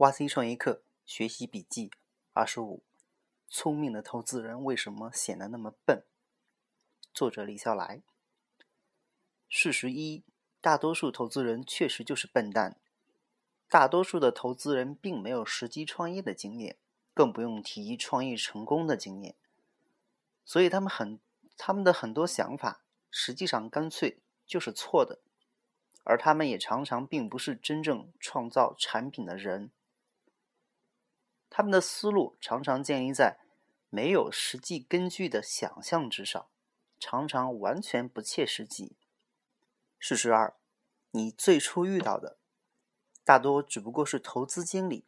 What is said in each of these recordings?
哇 C 创业课学习笔记二十五：聪明的投资人为什么显得那么笨？作者李笑来。事实一：大多数投资人确实就是笨蛋。大多数的投资人并没有实际创业的经验，更不用提创业成功的经验，所以他们很他们的很多想法实际上干脆就是错的，而他们也常常并不是真正创造产品的人。他们的思路常常建立在没有实际根据的想象之上，常常完全不切实际。事实二，你最初遇到的大多只不过是投资经理，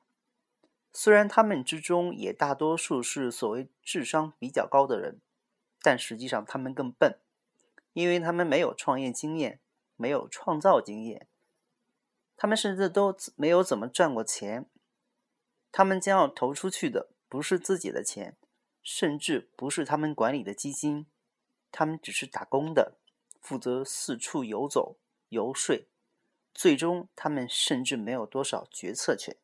虽然他们之中也大多数是所谓智商比较高的人，但实际上他们更笨，因为他们没有创业经验，没有创造经验，他们甚至都没有怎么赚过钱。他们将要投出去的不是自己的钱，甚至不是他们管理的基金，他们只是打工的，负责四处游走、游说，最终他们甚至没有多少决策权。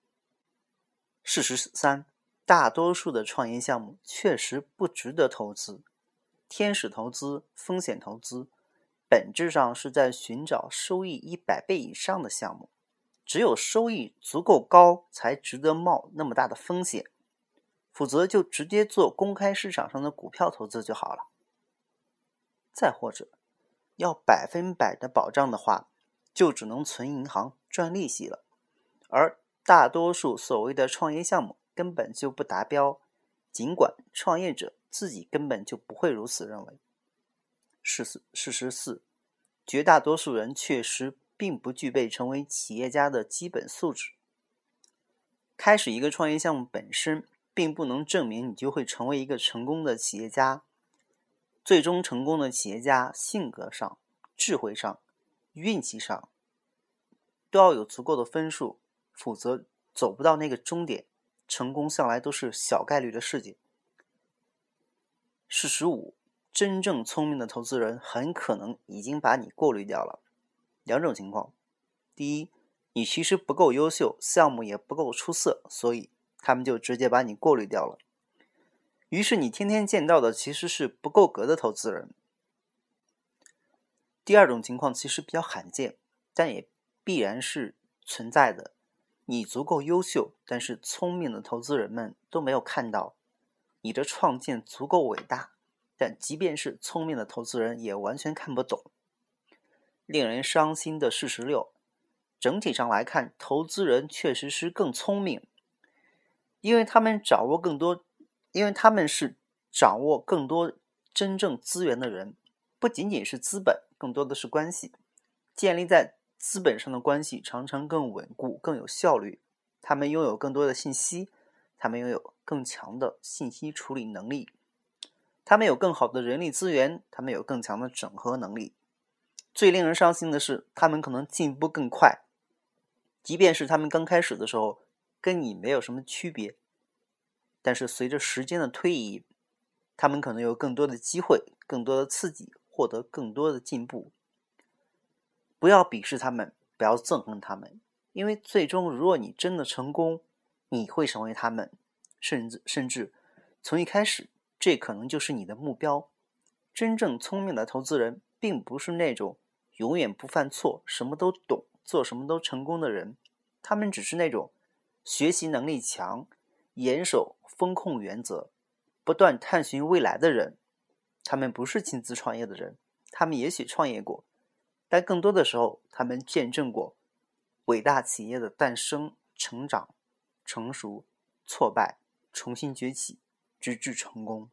事实三，大多数的创业项目确实不值得投资，天使投资、风险投资，本质上是在寻找收益一百倍以上的项目。只有收益足够高，才值得冒那么大的风险，否则就直接做公开市场上的股票投资就好了。再或者，要百分百的保障的话，就只能存银行赚利息了。而大多数所谓的创业项目根本就不达标，尽管创业者自己根本就不会如此认为。事实事实四，绝大多数人确实。并不具备成为企业家的基本素质。开始一个创业项目本身，并不能证明你就会成为一个成功的企业家。最终成功的企业家，性格上、智慧上、运气上，都要有足够的分数，否则走不到那个终点。成功向来都是小概率的事情。事实五：真正聪明的投资人，很可能已经把你过滤掉了。两种情况：第一，你其实不够优秀，项目也不够出色，所以他们就直接把你过滤掉了。于是你天天见到的其实是不够格的投资人。第二种情况其实比较罕见，但也必然是存在的。你足够优秀，但是聪明的投资人们都没有看到你的创建足够伟大，但即便是聪明的投资人也完全看不懂。令人伤心的事实六：整体上来看，投资人确实是更聪明，因为他们掌握更多，因为他们是掌握更多真正资源的人，不仅仅是资本，更多的是关系。建立在资本上的关系常常更稳固、更有效率。他们拥有更多的信息，他们拥有更强的信息处理能力，他们有更好的人力资源，他们有更强的整合能力。最令人伤心的是，他们可能进步更快，即便是他们刚开始的时候跟你没有什么区别，但是随着时间的推移，他们可能有更多的机会、更多的刺激，获得更多的进步。不要鄙视他们，不要憎恨他们，因为最终，如果你真的成功，你会成为他们，甚至甚至从一开始，这可能就是你的目标。真正聪明的投资人，并不是那种。永远不犯错、什么都懂、做什么都成功的人，他们只是那种学习能力强、严守风控原则、不断探寻未来的人。他们不是亲自创业的人，他们也许创业过，但更多的时候，他们见证过伟大企业的诞生、成长、成熟、挫败、重新崛起，直至成功。